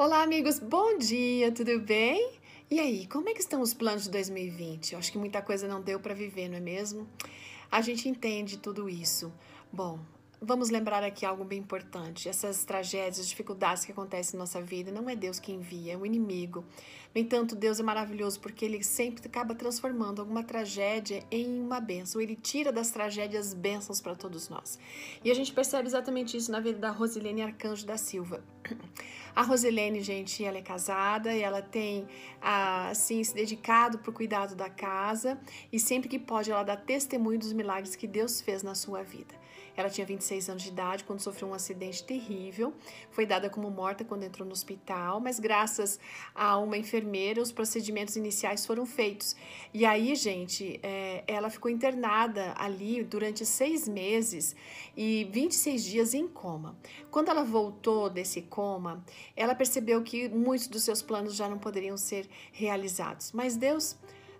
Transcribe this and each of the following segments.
Olá, amigos, bom dia, tudo bem? E aí, como é que estão os planos de 2020? Eu acho que muita coisa não deu para viver, não é mesmo? A gente entende tudo isso. Bom, Vamos lembrar aqui algo bem importante. Essas tragédias, dificuldades que acontecem na nossa vida, não é Deus que envia, é o inimigo. No entanto, Deus é maravilhoso porque ele sempre acaba transformando alguma tragédia em uma bênção. Ele tira das tragédias bênçãos para todos nós. E a gente percebe exatamente isso na vida da Rosilene Arcanjo da Silva. A Rosilene, gente, ela é casada e ela tem assim se dedicado para o cuidado da casa e sempre que pode ela dá testemunho dos milagres que Deus fez na sua vida. Ela tinha 26 anos de idade quando sofreu um acidente terrível. Foi dada como morta quando entrou no hospital, mas graças a uma enfermeira, os procedimentos iniciais foram feitos. E aí, gente, é, ela ficou internada ali durante seis meses e 26 dias em coma. Quando ela voltou desse coma, ela percebeu que muitos dos seus planos já não poderiam ser realizados. Mas Deus,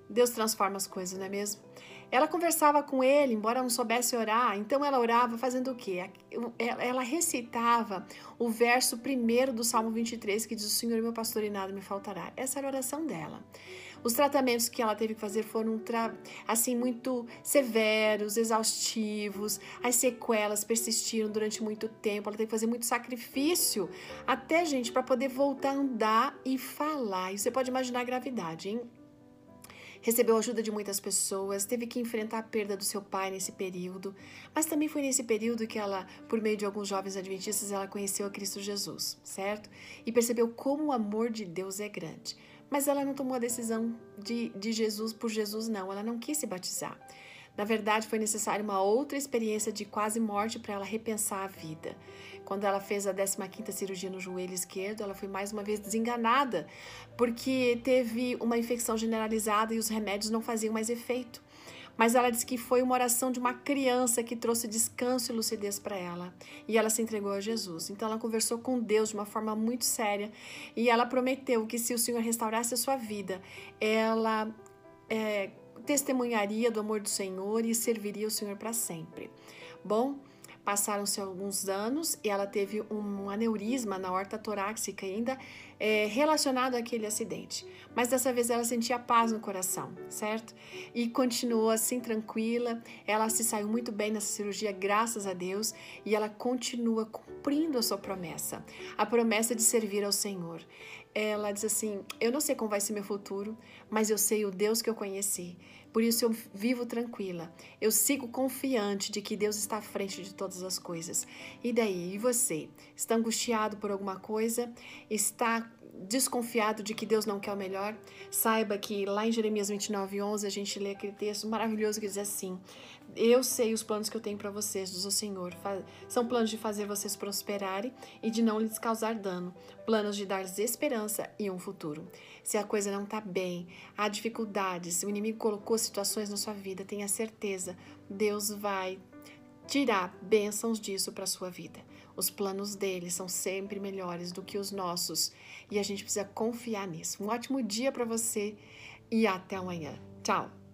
Deus transforma as coisas, não é mesmo? Ela conversava com ele, embora não soubesse orar, então ela orava fazendo o quê? Ela recitava o verso primeiro do Salmo 23, que diz: O Senhor é meu pastor e nada me faltará. Essa era a oração dela. Os tratamentos que ela teve que fazer foram assim muito severos, exaustivos. As sequelas persistiram durante muito tempo. Ela teve que fazer muito sacrifício, até gente para poder voltar a andar e falar. E você pode imaginar a gravidade, hein? Recebeu ajuda de muitas pessoas, teve que enfrentar a perda do seu pai nesse período, mas também foi nesse período que ela, por meio de alguns jovens adventistas, ela conheceu a Cristo Jesus, certo? E percebeu como o amor de Deus é grande. Mas ela não tomou a decisão de, de Jesus por Jesus, não, ela não quis se batizar. Na verdade, foi necessária uma outra experiência de quase morte para ela repensar a vida. Quando ela fez a 15ª cirurgia no joelho esquerdo, ela foi mais uma vez desenganada, porque teve uma infecção generalizada e os remédios não faziam mais efeito. Mas ela disse que foi uma oração de uma criança que trouxe descanso e lucidez para ela. E ela se entregou a Jesus. Então ela conversou com Deus de uma forma muito séria. E ela prometeu que se o Senhor restaurasse a sua vida, ela é, testemunharia do amor do Senhor e serviria o Senhor para sempre. Bom, passaram-se alguns anos e ela teve um aneurisma na horta torácica ainda é, relacionado àquele acidente. Mas dessa vez ela sentia paz no coração, certo? E continuou assim tranquila. Ela se saiu muito bem nessa cirurgia, graças a Deus, e ela continua cumprindo a sua promessa, a promessa de servir ao Senhor. Ela diz assim: Eu não sei como vai ser meu futuro, mas eu sei o Deus que eu conheci. Por isso eu vivo tranquila. Eu sigo confiante de que Deus está à frente de todas as coisas. E daí? E você? Está angustiado por alguma coisa? Está desconfiado de que Deus não quer o melhor, saiba que lá em Jeremias 29, 11, a gente lê aquele texto maravilhoso que diz assim: Eu sei os planos que eu tenho para vocês, diz o Senhor. São planos de fazer vocês prosperarem e de não lhes causar dano, planos de dar-lhes esperança e um futuro. Se a coisa não está bem, há dificuldades, o inimigo colocou situações na sua vida, tenha certeza, Deus vai tirar bênçãos disso para sua vida. Os planos dele são sempre melhores do que os nossos e a gente precisa confiar nisso. Um ótimo dia para você e até amanhã. Tchau!